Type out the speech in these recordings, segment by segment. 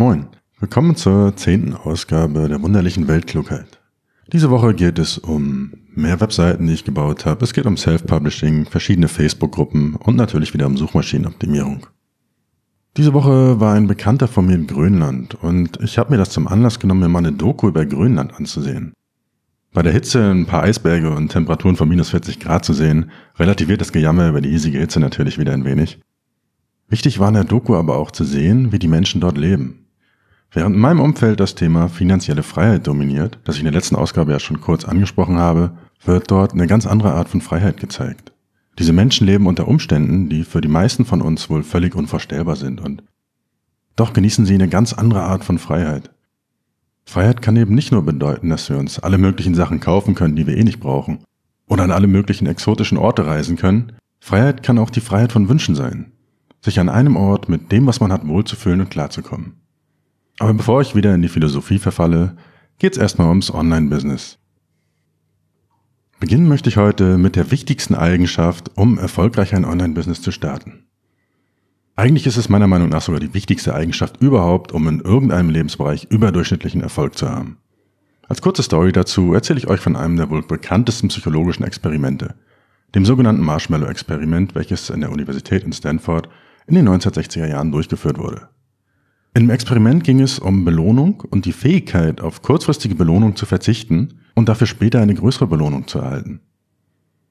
Moin, willkommen zur zehnten Ausgabe der wunderlichen Weltklugheit. Diese Woche geht es um mehr Webseiten, die ich gebaut habe. Es geht um Self-Publishing, verschiedene Facebook-Gruppen und natürlich wieder um Suchmaschinenoptimierung. Diese Woche war ein Bekannter von mir in Grönland und ich habe mir das zum Anlass genommen, mir mal eine Doku über Grönland anzusehen. Bei der Hitze ein paar Eisberge und Temperaturen von minus 40 Grad zu sehen, relativiert das Gejammer über die hiesige Hitze natürlich wieder ein wenig. Wichtig war in der Doku aber auch zu sehen, wie die Menschen dort leben. Während in meinem Umfeld das Thema finanzielle Freiheit dominiert, das ich in der letzten Ausgabe ja schon kurz angesprochen habe, wird dort eine ganz andere Art von Freiheit gezeigt. Diese Menschen leben unter Umständen, die für die meisten von uns wohl völlig unvorstellbar sind und doch genießen sie eine ganz andere Art von Freiheit. Freiheit kann eben nicht nur bedeuten, dass wir uns alle möglichen Sachen kaufen können, die wir eh nicht brauchen, oder an alle möglichen exotischen Orte reisen können. Freiheit kann auch die Freiheit von Wünschen sein, sich an einem Ort mit dem, was man hat, wohlzufühlen und klarzukommen. Aber bevor ich wieder in die Philosophie verfalle, geht's erstmal ums Online-Business. Beginnen möchte ich heute mit der wichtigsten Eigenschaft, um erfolgreich ein Online-Business zu starten. Eigentlich ist es meiner Meinung nach sogar die wichtigste Eigenschaft überhaupt, um in irgendeinem Lebensbereich überdurchschnittlichen Erfolg zu haben. Als kurze Story dazu erzähle ich euch von einem der wohl bekanntesten psychologischen Experimente, dem sogenannten Marshmallow-Experiment, welches in der Universität in Stanford in den 1960er Jahren durchgeführt wurde. Im Experiment ging es um Belohnung und die Fähigkeit, auf kurzfristige Belohnung zu verzichten und dafür später eine größere Belohnung zu erhalten.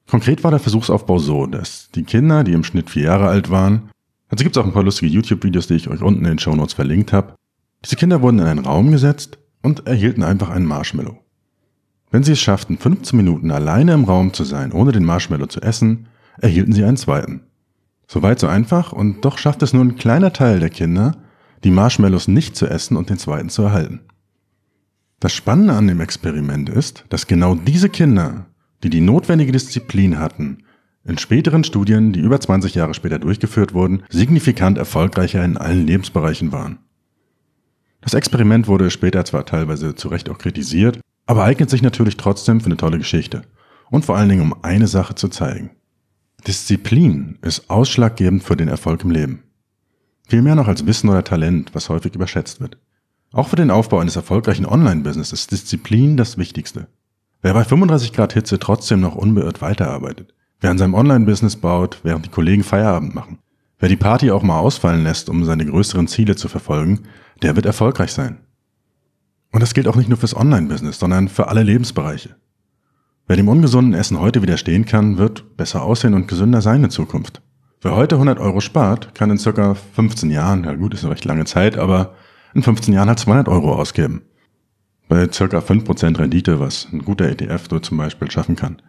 Konkret war der Versuchsaufbau so, dass die Kinder, die im Schnitt vier Jahre alt waren, also gibt es auch ein paar lustige YouTube-Videos, die ich euch unten in den Show Notes verlinkt habe, diese Kinder wurden in einen Raum gesetzt und erhielten einfach einen Marshmallow. Wenn sie es schafften, 15 Minuten alleine im Raum zu sein, ohne den Marshmallow zu essen, erhielten sie einen zweiten. Soweit so einfach und doch schafft es nur ein kleiner Teil der Kinder, die Marshmallows nicht zu essen und den zweiten zu erhalten. Das Spannende an dem Experiment ist, dass genau diese Kinder, die die notwendige Disziplin hatten, in späteren Studien, die über 20 Jahre später durchgeführt wurden, signifikant erfolgreicher in allen Lebensbereichen waren. Das Experiment wurde später zwar teilweise zu Recht auch kritisiert, aber eignet sich natürlich trotzdem für eine tolle Geschichte. Und vor allen Dingen, um eine Sache zu zeigen. Disziplin ist ausschlaggebend für den Erfolg im Leben. Viel mehr noch als Wissen oder Talent, was häufig überschätzt wird. Auch für den Aufbau eines erfolgreichen Online-Business ist Disziplin das Wichtigste. Wer bei 35 Grad Hitze trotzdem noch unbeirrt weiterarbeitet, wer an seinem Online-Business baut, während die Kollegen Feierabend machen, wer die Party auch mal ausfallen lässt, um seine größeren Ziele zu verfolgen, der wird erfolgreich sein. Und das gilt auch nicht nur fürs Online-Business, sondern für alle Lebensbereiche. Wer dem ungesunden Essen heute widerstehen kann, wird besser aussehen und gesünder sein in Zukunft. Wer heute 100 Euro spart, kann in circa 15 Jahren, ja gut, ist eine recht lange Zeit, aber in 15 Jahren halt 200 Euro ausgeben. Bei circa 5% Rendite, was ein guter ETF so zum Beispiel schaffen kann.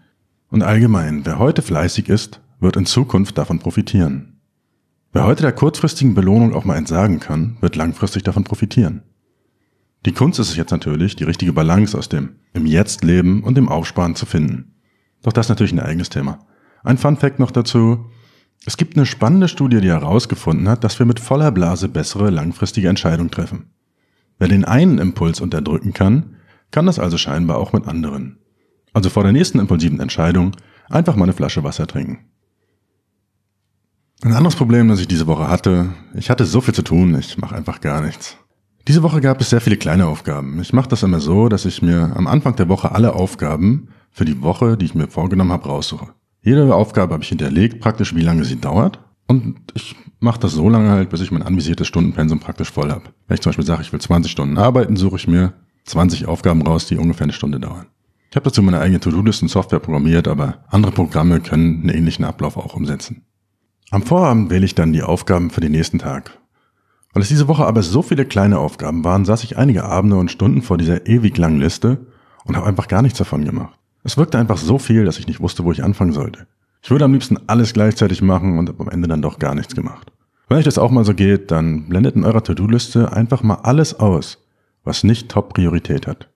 Und allgemein, wer heute fleißig ist, wird in Zukunft davon profitieren. Wer heute der kurzfristigen Belohnung auch mal entsagen kann, wird langfristig davon profitieren. Die Kunst ist es jetzt natürlich, die richtige Balance aus dem im Jetzt leben und dem Aufsparen zu finden. Doch das ist natürlich ein eigenes Thema. Ein Fun Fact noch dazu. Es gibt eine spannende Studie, die herausgefunden hat, dass wir mit voller Blase bessere langfristige Entscheidungen treffen. Wer den einen Impuls unterdrücken kann, kann das also scheinbar auch mit anderen. Also vor der nächsten impulsiven Entscheidung einfach mal eine Flasche Wasser trinken. Ein anderes Problem, das ich diese Woche hatte, ich hatte so viel zu tun, ich mache einfach gar nichts. Diese Woche gab es sehr viele kleine Aufgaben. Ich mache das immer so, dass ich mir am Anfang der Woche alle Aufgaben für die Woche, die ich mir vorgenommen habe, raussuche. Jede Aufgabe habe ich hinterlegt, praktisch wie lange sie dauert. Und ich mache das so lange halt, bis ich mein anvisiertes Stundenpensum praktisch voll habe. Wenn ich zum Beispiel sage, ich will 20 Stunden arbeiten, suche ich mir 20 Aufgaben raus, die ungefähr eine Stunde dauern. Ich habe dazu meine eigene To-Do-Listen-Software programmiert, aber andere Programme können einen ähnlichen Ablauf auch umsetzen. Am Vorabend wähle ich dann die Aufgaben für den nächsten Tag. Weil es diese Woche aber so viele kleine Aufgaben waren, saß ich einige Abende und Stunden vor dieser ewig langen Liste und habe einfach gar nichts davon gemacht. Es wirkte einfach so viel, dass ich nicht wusste, wo ich anfangen sollte. Ich würde am liebsten alles gleichzeitig machen und habe am Ende dann doch gar nichts gemacht. Wenn euch das auch mal so geht, dann blendet in eurer To-Do-Liste einfach mal alles aus, was nicht Top-Priorität hat.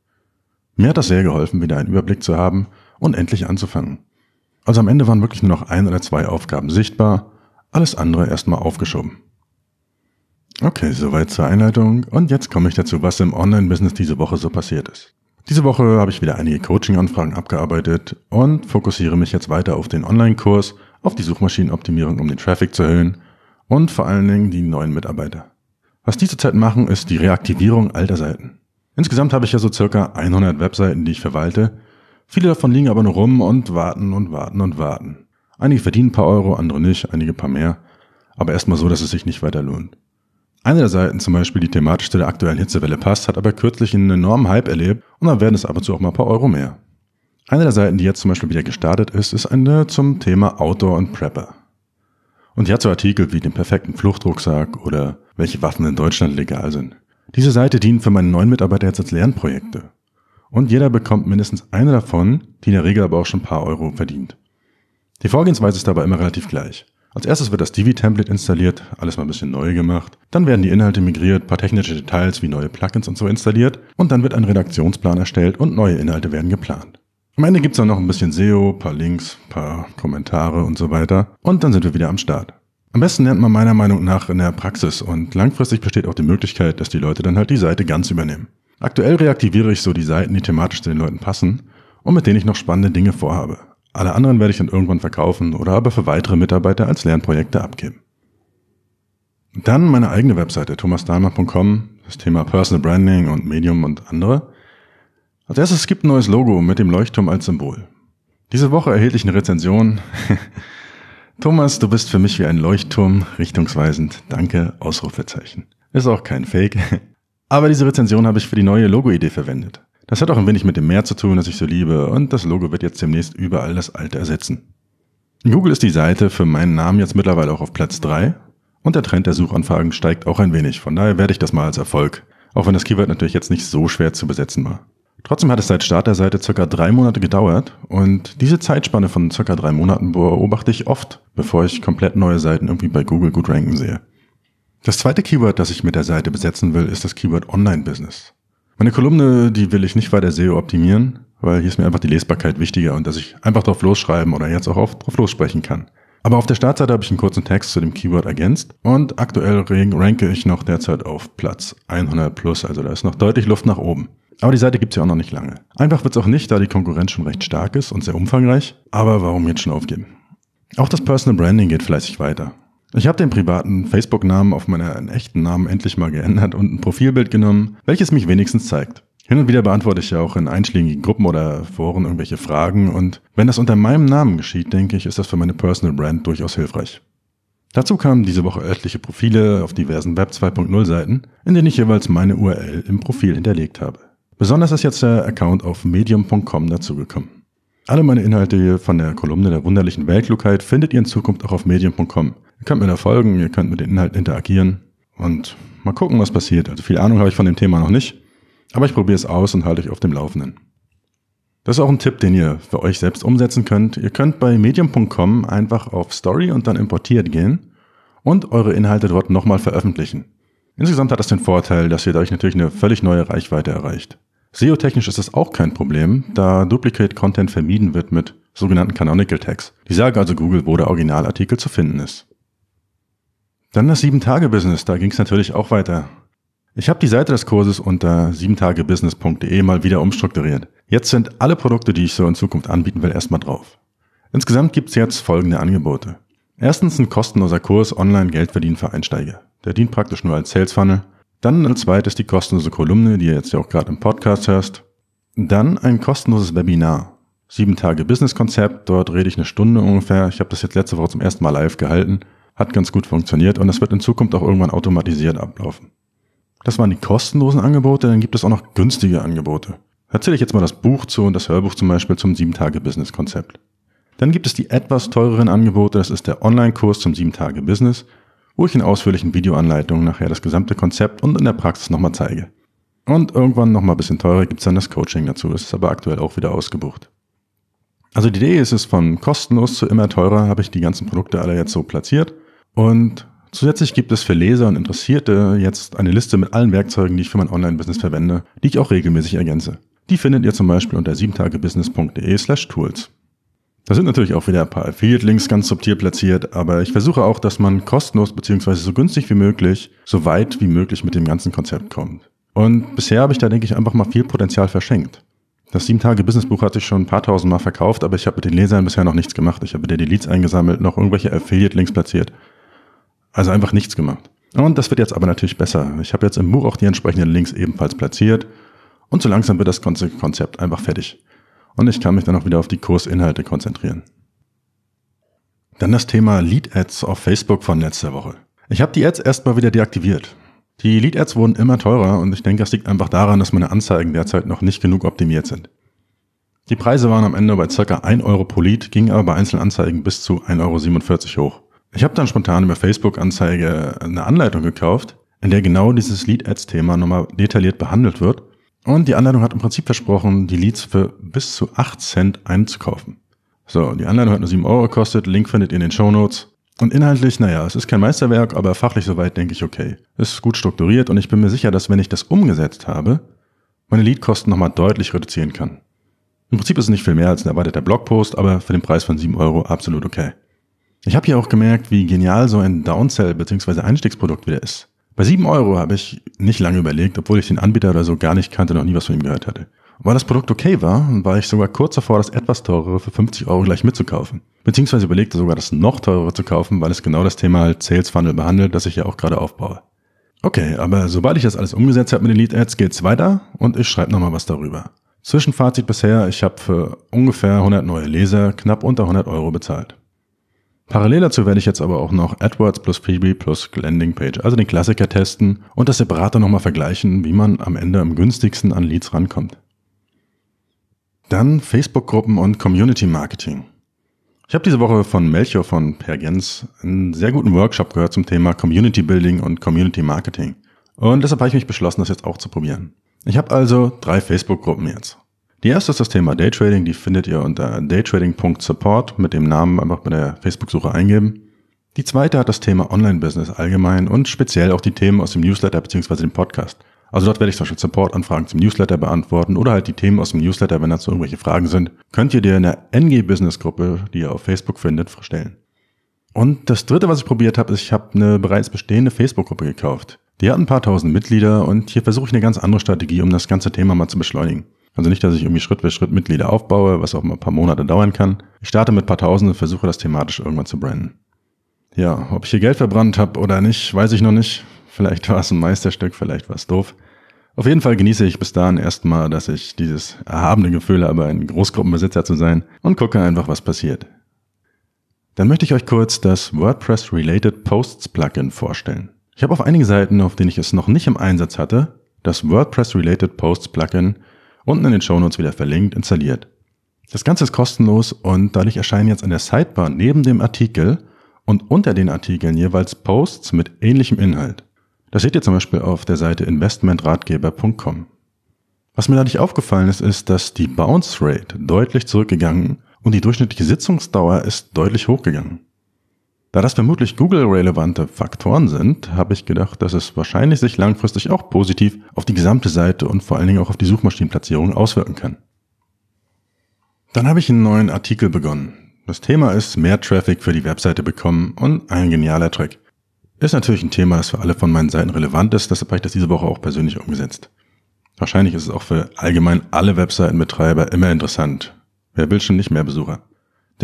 Mir hat das sehr geholfen, wieder einen Überblick zu haben und endlich anzufangen. Also am Ende waren wirklich nur noch ein oder zwei Aufgaben sichtbar, alles andere erstmal aufgeschoben. Okay, soweit zur Einleitung und jetzt komme ich dazu, was im Online-Business diese Woche so passiert ist. Diese Woche habe ich wieder einige Coaching-Anfragen abgearbeitet und fokussiere mich jetzt weiter auf den Online-Kurs, auf die Suchmaschinenoptimierung, um den Traffic zu erhöhen und vor allen Dingen die neuen Mitarbeiter. Was die zurzeit machen, ist die Reaktivierung alter Seiten. Insgesamt habe ich ja so circa 100 Webseiten, die ich verwalte. Viele davon liegen aber nur rum und warten und warten und warten. Einige verdienen ein paar Euro, andere nicht, einige ein paar mehr. Aber erstmal so, dass es sich nicht weiter lohnt. Eine der Seiten, zum Beispiel die thematisch zu der aktuellen Hitzewelle passt, hat aber kürzlich einen enormen Hype erlebt und dann werden es ab und zu auch mal ein paar Euro mehr. Eine der Seiten, die jetzt zum Beispiel wieder gestartet ist, ist eine zum Thema Outdoor und Prepper. Und die hat so Artikel wie den perfekten Fluchtrucksack oder welche Waffen in Deutschland legal sind. Diese Seite dient für meine neuen Mitarbeiter jetzt als Lernprojekte. Und jeder bekommt mindestens eine davon, die in der Regel aber auch schon ein paar Euro verdient. Die Vorgehensweise ist dabei immer relativ gleich. Als erstes wird das Divi-Template installiert, alles mal ein bisschen neu gemacht. Dann werden die Inhalte migriert, paar technische Details wie neue Plugins und so installiert. Und dann wird ein Redaktionsplan erstellt und neue Inhalte werden geplant. Am Ende gibt's dann noch ein bisschen SEO, paar Links, paar Kommentare und so weiter. Und dann sind wir wieder am Start. Am besten lernt man meiner Meinung nach in der Praxis und langfristig besteht auch die Möglichkeit, dass die Leute dann halt die Seite ganz übernehmen. Aktuell reaktiviere ich so die Seiten, die thematisch zu den Leuten passen und mit denen ich noch spannende Dinge vorhabe. Alle anderen werde ich dann irgendwann verkaufen oder aber für weitere Mitarbeiter als Lernprojekte abgeben. Dann meine eigene Webseite thomasdahlmann.com, das Thema Personal Branding und Medium und andere. Als erstes gibt ein neues Logo mit dem Leuchtturm als Symbol. Diese Woche erhielt ich eine Rezension. Thomas, du bist für mich wie ein Leuchtturm, richtungsweisend. Danke, Ausrufezeichen. Ist auch kein Fake. Aber diese Rezension habe ich für die neue Logo-Idee verwendet. Das hat auch ein wenig mit dem Meer zu tun, das ich so liebe, und das Logo wird jetzt demnächst überall das alte ersetzen. Google ist die Seite für meinen Namen jetzt mittlerweile auch auf Platz 3 und der Trend der Suchanfragen steigt auch ein wenig, von daher werde ich das mal als Erfolg, auch wenn das Keyword natürlich jetzt nicht so schwer zu besetzen war. Trotzdem hat es seit Start der Seite circa drei Monate gedauert und diese Zeitspanne von circa drei Monaten beobachte ich oft, bevor ich komplett neue Seiten irgendwie bei Google gut ranken sehe. Das zweite Keyword, das ich mit der Seite besetzen will, ist das Keyword Online-Business. Meine Kolumne, die will ich nicht weiter SEO optimieren, weil hier ist mir einfach die Lesbarkeit wichtiger und dass ich einfach drauf losschreiben oder jetzt auch auf drauf lossprechen kann. Aber auf der Startseite habe ich einen kurzen Text zu dem Keyword ergänzt und aktuell ranke ich noch derzeit auf Platz 100 plus, also da ist noch deutlich Luft nach oben. Aber die Seite gibt's ja auch noch nicht lange. Einfach wird's auch nicht, da die Konkurrenz schon recht stark ist und sehr umfangreich. Aber warum jetzt schon aufgeben? Auch das Personal Branding geht fleißig weiter. Ich habe den privaten Facebook-Namen auf meinen echten Namen endlich mal geändert und ein Profilbild genommen, welches mich wenigstens zeigt. Hin und wieder beantworte ich ja auch in einschlägigen Gruppen oder Foren irgendwelche Fragen und wenn das unter meinem Namen geschieht, denke ich, ist das für meine Personal Brand durchaus hilfreich. Dazu kamen diese Woche etliche Profile auf diversen Web 2.0 Seiten, in denen ich jeweils meine URL im Profil hinterlegt habe. Besonders ist jetzt der Account auf medium.com dazugekommen. Alle meine Inhalte von der Kolumne der wunderlichen Weltklugheit findet ihr in Zukunft auch auf medium.com. Ihr könnt mir da folgen, ihr könnt mit den Inhalten interagieren und mal gucken, was passiert. Also viel Ahnung habe ich von dem Thema noch nicht, aber ich probiere es aus und halte euch auf dem Laufenden. Das ist auch ein Tipp, den ihr für euch selbst umsetzen könnt. Ihr könnt bei medium.com einfach auf Story und dann importiert gehen und eure Inhalte dort nochmal veröffentlichen. Insgesamt hat das den Vorteil, dass ihr dadurch natürlich eine völlig neue Reichweite erreicht. SEO-technisch ist das auch kein Problem, da Duplicate Content vermieden wird mit sogenannten Canonical Tags. Die sagen also Google, wo der Originalartikel zu finden ist. Dann das 7-Tage-Business, da ging es natürlich auch weiter. Ich habe die Seite des Kurses unter 7tagebusiness.de mal wieder umstrukturiert. Jetzt sind alle Produkte, die ich so in Zukunft anbieten will, erstmal drauf. Insgesamt gibt's jetzt folgende Angebote. Erstens ein kostenloser Kurs Online Geld verdienen für Einsteiger. Der dient praktisch nur als Sales Funnel. Dann als zweites die kostenlose Kolumne, die ihr jetzt ja auch gerade im Podcast hörst. Dann ein kostenloses Webinar. Sieben Tage Business Konzept, dort rede ich eine Stunde ungefähr. Ich habe das jetzt letzte Woche zum ersten Mal live gehalten. Hat ganz gut funktioniert und es wird in Zukunft auch irgendwann automatisiert ablaufen. Das waren die kostenlosen Angebote, dann gibt es auch noch günstige Angebote. Erzähle ich jetzt mal das Buch zu und das Hörbuch zum Beispiel zum 7-Tage-Business-Konzept. Dann gibt es die etwas teureren Angebote, das ist der Online-Kurs zum 7-Tage-Business, wo ich in ausführlichen Videoanleitungen nachher das gesamte Konzept und in der Praxis nochmal zeige. Und irgendwann nochmal ein bisschen teurer gibt's dann das Coaching dazu, das ist aber aktuell auch wieder ausgebucht. Also die Idee ist es, von kostenlos zu immer teurer habe ich die ganzen Produkte alle jetzt so platziert und zusätzlich gibt es für Leser und Interessierte jetzt eine Liste mit allen Werkzeugen, die ich für mein Online-Business verwende, die ich auch regelmäßig ergänze. Die findet ihr zum Beispiel unter 7tagebusiness.de slash tools. Da sind natürlich auch wieder ein paar Affiliate-Links ganz subtil platziert, aber ich versuche auch, dass man kostenlos bzw. so günstig wie möglich, so weit wie möglich mit dem ganzen Konzept kommt. Und bisher habe ich da, denke ich, einfach mal viel Potenzial verschenkt. Das 7-Tage-Business-Buch hatte ich schon ein paar tausend Mal verkauft, aber ich habe mit den Lesern bisher noch nichts gemacht. Ich habe wieder die Leads eingesammelt, noch irgendwelche Affiliate-Links platziert. Also einfach nichts gemacht. Und das wird jetzt aber natürlich besser. Ich habe jetzt im Buch auch die entsprechenden Links ebenfalls platziert und so langsam wird das Konzept einfach fertig. Und ich kann mich dann auch wieder auf die Kursinhalte konzentrieren. Dann das Thema Lead Ads auf Facebook von letzter Woche. Ich habe die Ads erstmal wieder deaktiviert. Die Lead Ads wurden immer teurer und ich denke, das liegt einfach daran, dass meine Anzeigen derzeit noch nicht genug optimiert sind. Die Preise waren am Ende bei ca. 1 Euro pro Lead, gingen aber bei einzelnen Anzeigen bis zu 1,47 Euro hoch. Ich habe dann spontan über Facebook-Anzeige eine Anleitung gekauft, in der genau dieses Lead-Ads-Thema nochmal detailliert behandelt wird. Und die Anleitung hat im Prinzip versprochen, die Leads für bis zu 8 Cent einzukaufen. So, die Anleitung hat nur 7 Euro gekostet, Link findet ihr in den Show Notes. Und inhaltlich, naja, es ist kein Meisterwerk, aber fachlich soweit denke ich okay. Es ist gut strukturiert und ich bin mir sicher, dass wenn ich das umgesetzt habe, meine Leadkosten nochmal deutlich reduzieren kann. Im Prinzip ist es nicht viel mehr als ein erweiterter Blogpost, aber für den Preis von 7 Euro absolut okay. Ich habe hier auch gemerkt, wie genial so ein Downsell bzw. Einstiegsprodukt wieder ist. Bei 7 Euro habe ich nicht lange überlegt, obwohl ich den Anbieter oder so gar nicht kannte, noch nie was von ihm gehört hatte. Und weil das Produkt okay war, war ich sogar kurz davor, das etwas teurere für 50 Euro gleich mitzukaufen. Beziehungsweise überlegte sogar, das noch teurere zu kaufen, weil es genau das Thema Sales Funnel behandelt, das ich ja auch gerade aufbaue. Okay, aber sobald ich das alles umgesetzt habe mit den Lead Ads, geht's weiter und ich schreibe nochmal was darüber. Zwischenfazit bisher, ich habe für ungefähr 100 neue Leser knapp unter 100 Euro bezahlt. Parallel dazu werde ich jetzt aber auch noch AdWords plus Freebie plus Landing Page, also den Klassiker testen und das Separator nochmal vergleichen, wie man am Ende am günstigsten an Leads rankommt. Dann Facebook-Gruppen und Community Marketing. Ich habe diese Woche von Melchior von Pergens einen sehr guten Workshop gehört zum Thema Community Building und Community Marketing. Und deshalb habe ich mich beschlossen, das jetzt auch zu probieren. Ich habe also drei Facebook-Gruppen jetzt. Die erste ist das Thema Daytrading, die findet ihr unter daytrading.support mit dem Namen einfach bei der Facebook-Suche eingeben. Die zweite hat das Thema Online-Business allgemein und speziell auch die Themen aus dem Newsletter bzw. dem Podcast. Also dort werde ich zum Beispiel Support-Anfragen zum Newsletter beantworten oder halt die Themen aus dem Newsletter, wenn dazu irgendwelche Fragen sind, könnt ihr dir in der NG Business Gruppe, die ihr auf Facebook findet, stellen. Und das dritte, was ich probiert habe, ist, ich habe eine bereits bestehende Facebook-Gruppe gekauft. Die hat ein paar tausend Mitglieder und hier versuche ich eine ganz andere Strategie, um das ganze Thema mal zu beschleunigen. Also nicht, dass ich irgendwie Schritt für Schritt Mitglieder aufbaue, was auch mal ein paar Monate dauern kann. Ich starte mit ein paar Tausend und versuche das thematisch irgendwann zu branden. Ja, ob ich hier Geld verbrannt habe oder nicht, weiß ich noch nicht. Vielleicht war es ein Meisterstück, vielleicht war es doof. Auf jeden Fall genieße ich bis dahin erstmal, dass ich dieses erhabene Gefühl habe, ein Großgruppenbesitzer zu sein und gucke einfach, was passiert. Dann möchte ich euch kurz das WordPress Related Posts Plugin vorstellen. Ich habe auf einigen Seiten, auf denen ich es noch nicht im Einsatz hatte, das WordPress Related Posts Plugin unten in den Shownotes wieder verlinkt, installiert. Das Ganze ist kostenlos und dadurch erscheinen jetzt an der Sidebar neben dem Artikel und unter den Artikeln jeweils Posts mit ähnlichem Inhalt. Das seht ihr zum Beispiel auf der Seite investmentratgeber.com. Was mir dadurch aufgefallen ist, ist, dass die Bounce Rate deutlich zurückgegangen und die durchschnittliche Sitzungsdauer ist deutlich hochgegangen. Da das vermutlich Google-relevante Faktoren sind, habe ich gedacht, dass es wahrscheinlich sich langfristig auch positiv auf die gesamte Seite und vor allen Dingen auch auf die Suchmaschinenplatzierung auswirken kann. Dann habe ich einen neuen Artikel begonnen. Das Thema ist mehr Traffic für die Webseite bekommen und ein genialer Trick. Ist natürlich ein Thema, das für alle von meinen Seiten relevant ist, deshalb habe ich das diese Woche auch persönlich umgesetzt. Wahrscheinlich ist es auch für allgemein alle Webseitenbetreiber immer interessant. Wer will schon nicht mehr Besucher?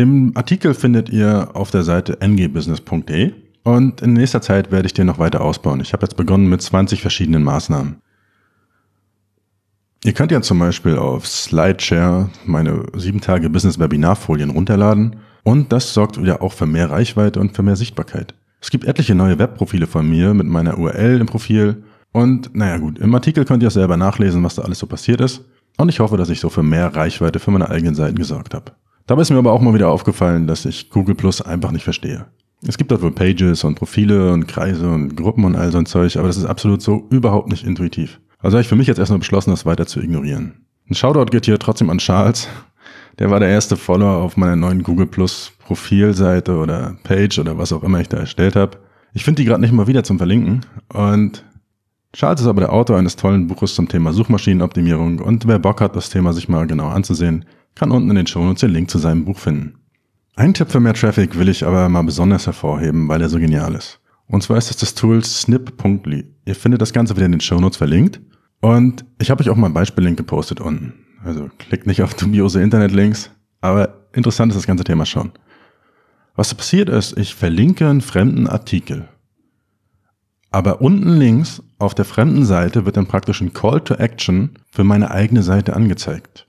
Den Artikel findet ihr auf der Seite ngbusiness.de und in nächster Zeit werde ich den noch weiter ausbauen. Ich habe jetzt begonnen mit 20 verschiedenen Maßnahmen. Ihr könnt ja zum Beispiel auf Slideshare meine 7 Tage Business Webinarfolien runterladen und das sorgt wieder auch für mehr Reichweite und für mehr Sichtbarkeit. Es gibt etliche neue Webprofile von mir mit meiner URL im Profil und naja gut, im Artikel könnt ihr auch selber nachlesen, was da alles so passiert ist und ich hoffe, dass ich so für mehr Reichweite für meine eigenen Seiten gesorgt habe. Dabei ist mir aber auch mal wieder aufgefallen, dass ich Google Plus einfach nicht verstehe. Es gibt dort wohl Pages und Profile und Kreise und Gruppen und all so ein Zeug, aber das ist absolut so überhaupt nicht intuitiv. Also habe ich für mich jetzt erstmal beschlossen, das weiter zu ignorieren. Ein Shoutout geht hier trotzdem an Charles. Der war der erste Follower auf meiner neuen Google Plus Profilseite oder Page oder was auch immer ich da erstellt habe. Ich finde die gerade nicht mal wieder zum Verlinken. Und Charles ist aber der Autor eines tollen Buches zum Thema Suchmaschinenoptimierung und wer Bock hat, das Thema sich mal genau anzusehen, kann unten in den Shownotes den Link zu seinem Buch finden. Ein Tipp für mehr Traffic will ich aber mal besonders hervorheben, weil er so genial ist. Und zwar ist das das Tool snip.ly. Ihr findet das Ganze wieder in den Shownotes verlinkt. Und ich habe euch auch mal ein Beispiellink gepostet unten. Also klickt nicht auf dubiose Internetlinks, aber interessant ist das ganze Thema schon. Was passiert ist, ich verlinke einen fremden Artikel. Aber unten links auf der fremden Seite wird dann praktisch ein Call to Action für meine eigene Seite angezeigt.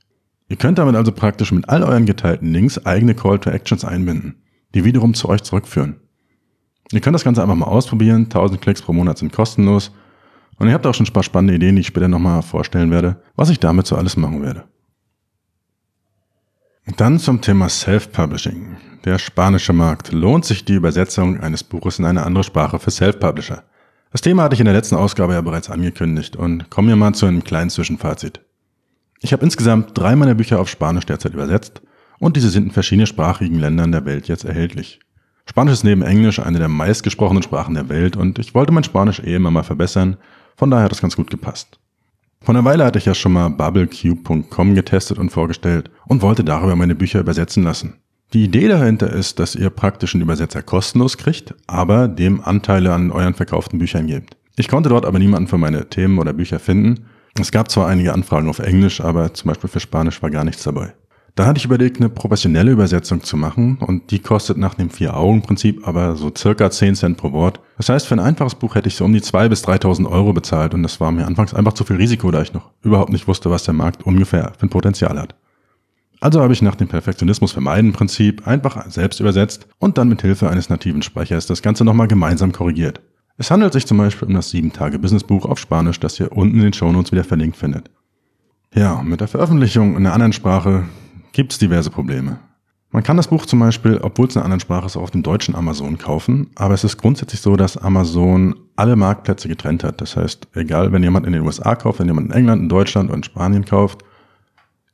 Ihr könnt damit also praktisch mit all euren geteilten Links eigene Call to Actions einbinden, die wiederum zu euch zurückführen. Ihr könnt das Ganze einfach mal ausprobieren. 1000 Klicks pro Monat sind kostenlos. Und ihr habt auch schon ein paar spannende Ideen, die ich später nochmal vorstellen werde, was ich damit so alles machen werde. Dann zum Thema Self-Publishing. Der spanische Markt. Lohnt sich die Übersetzung eines Buches in eine andere Sprache für Self-Publisher? Das Thema hatte ich in der letzten Ausgabe ja bereits angekündigt und kommen wir mal zu einem kleinen Zwischenfazit. Ich habe insgesamt drei meiner Bücher auf Spanisch derzeit übersetzt und diese sind in verschiedenen sprachigen Ländern der Welt jetzt erhältlich. Spanisch ist neben Englisch eine der meistgesprochenen Sprachen der Welt und ich wollte mein Spanisch eh immer mal verbessern, von daher hat das ganz gut gepasst. Vor einer Weile hatte ich ja schon mal bubblecube.com getestet und vorgestellt und wollte darüber meine Bücher übersetzen lassen. Die Idee dahinter ist, dass ihr praktisch einen Übersetzer kostenlos kriegt, aber dem Anteile an euren verkauften Büchern gebt. Ich konnte dort aber niemanden für meine Themen oder Bücher finden. Es gab zwar einige Anfragen auf Englisch, aber zum Beispiel für Spanisch war gar nichts dabei. Da hatte ich überlegt, eine professionelle Übersetzung zu machen und die kostet nach dem Vier-Augen-Prinzip aber so circa 10 Cent pro Wort. Das heißt, für ein einfaches Buch hätte ich so um die 2.000 bis 3.000 Euro bezahlt und das war mir anfangs einfach zu viel Risiko, da ich noch überhaupt nicht wusste, was der Markt ungefähr für ein Potenzial hat. Also habe ich nach dem Perfektionismus vermeiden Prinzip einfach selbst übersetzt und dann mit Hilfe eines nativen Sprechers das Ganze nochmal gemeinsam korrigiert. Es handelt sich zum Beispiel um das 7-Tage-Business-Buch auf Spanisch, das ihr unten in den Shownotes wieder verlinkt findet. Ja, mit der Veröffentlichung in einer anderen Sprache gibt es diverse Probleme. Man kann das Buch zum Beispiel, obwohl es in einer anderen Sprache ist, auch auf dem deutschen Amazon kaufen, aber es ist grundsätzlich so, dass Amazon alle Marktplätze getrennt hat. Das heißt, egal, wenn jemand in den USA kauft, wenn jemand in England, in Deutschland oder in Spanien kauft,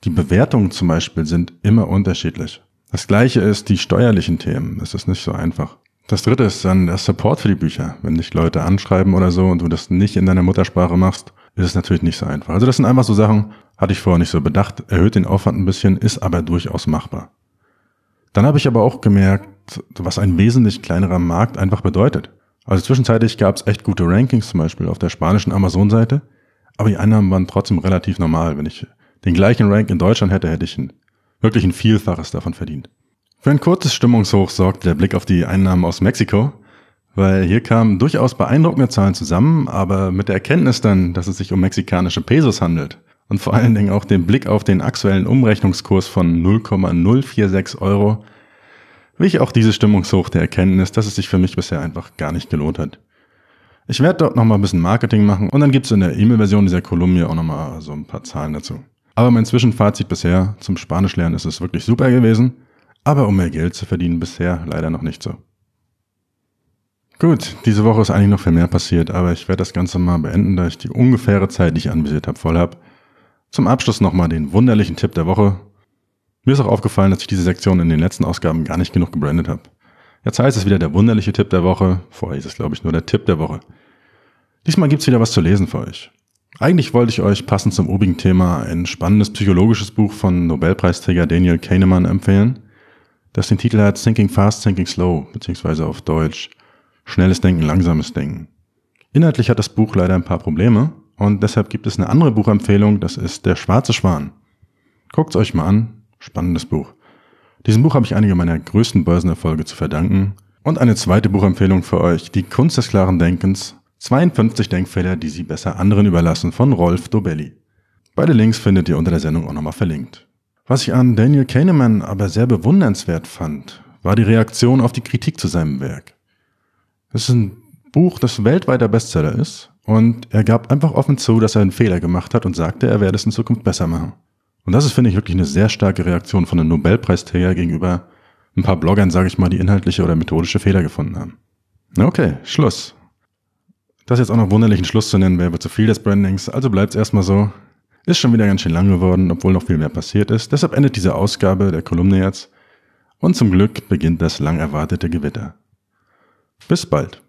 die Bewertungen zum Beispiel sind immer unterschiedlich. Das gleiche ist die steuerlichen Themen. Das ist nicht so einfach. Das dritte ist dann der Support für die Bücher. Wenn dich Leute anschreiben oder so und du das nicht in deiner Muttersprache machst, ist es natürlich nicht so einfach. Also das sind einfach so Sachen, hatte ich vorher nicht so bedacht, erhöht den Aufwand ein bisschen, ist aber durchaus machbar. Dann habe ich aber auch gemerkt, was ein wesentlich kleinerer Markt einfach bedeutet. Also zwischenzeitlich gab es echt gute Rankings, zum Beispiel auf der spanischen Amazon-Seite, aber die Einnahmen waren trotzdem relativ normal. Wenn ich den gleichen Rank in Deutschland hätte, hätte ich ein, wirklich ein Vielfaches davon verdient. Für ein kurzes Stimmungshoch sorgte der Blick auf die Einnahmen aus Mexiko, weil hier kamen durchaus beeindruckende Zahlen zusammen, aber mit der Erkenntnis dann, dass es sich um mexikanische Pesos handelt und vor allen Dingen auch den Blick auf den aktuellen Umrechnungskurs von 0,046 Euro, wich auch diese Stimmungshoch der Erkenntnis, dass es sich für mich bisher einfach gar nicht gelohnt hat. Ich werde dort nochmal ein bisschen Marketing machen und dann gibt's in der E-Mail-Version dieser Kolumne auch nochmal so ein paar Zahlen dazu. Aber mein Zwischenfazit bisher zum Spanisch lernen ist es wirklich super gewesen, aber um mehr Geld zu verdienen bisher leider noch nicht so. Gut, diese Woche ist eigentlich noch viel mehr passiert, aber ich werde das Ganze mal beenden, da ich die ungefähre Zeit, die ich anvisiert habe, voll habe. Zum Abschluss nochmal den wunderlichen Tipp der Woche. Mir ist auch aufgefallen, dass ich diese Sektion in den letzten Ausgaben gar nicht genug gebrandet habe. Jetzt heißt es wieder der wunderliche Tipp der Woche. Vorher hieß es, glaube ich, nur der Tipp der Woche. Diesmal gibt's wieder was zu lesen für euch. Eigentlich wollte ich euch passend zum obigen Thema ein spannendes psychologisches Buch von Nobelpreisträger Daniel Kahneman empfehlen, das den Titel hat Thinking Fast, Thinking Slow, beziehungsweise auf Deutsch Schnelles Denken, langsames Denken. Inhaltlich hat das Buch leider ein paar Probleme, und deshalb gibt es eine andere Buchempfehlung, das ist Der schwarze Schwan. Guckt's euch mal an, spannendes Buch. Diesem Buch habe ich einige meiner größten Börsenerfolge zu verdanken. Und eine zweite Buchempfehlung für euch, Die Kunst des klaren Denkens, 52 Denkfehler, die Sie besser anderen überlassen von Rolf Dobelli. Beide Links findet ihr unter der Sendung auch nochmal verlinkt. Was ich an Daniel Kahneman aber sehr bewundernswert fand, war die Reaktion auf die Kritik zu seinem Werk. Es ist ein Buch, das weltweiter Bestseller ist, und er gab einfach offen zu, dass er einen Fehler gemacht hat und sagte, er werde es in Zukunft besser machen. Und das ist, finde ich, wirklich eine sehr starke Reaktion von einem Nobelpreisträger gegenüber ein paar Bloggern, sage ich mal, die inhaltliche oder methodische Fehler gefunden haben. Okay, Schluss. Das jetzt auch noch wunderlichen Schluss zu nennen, wäre zu viel des Brandings, also bleibt's erstmal so. Ist schon wieder ganz schön lang geworden, obwohl noch viel mehr passiert ist. Deshalb endet diese Ausgabe der Kolumne jetzt. Und zum Glück beginnt das lang erwartete Gewitter. Bis bald.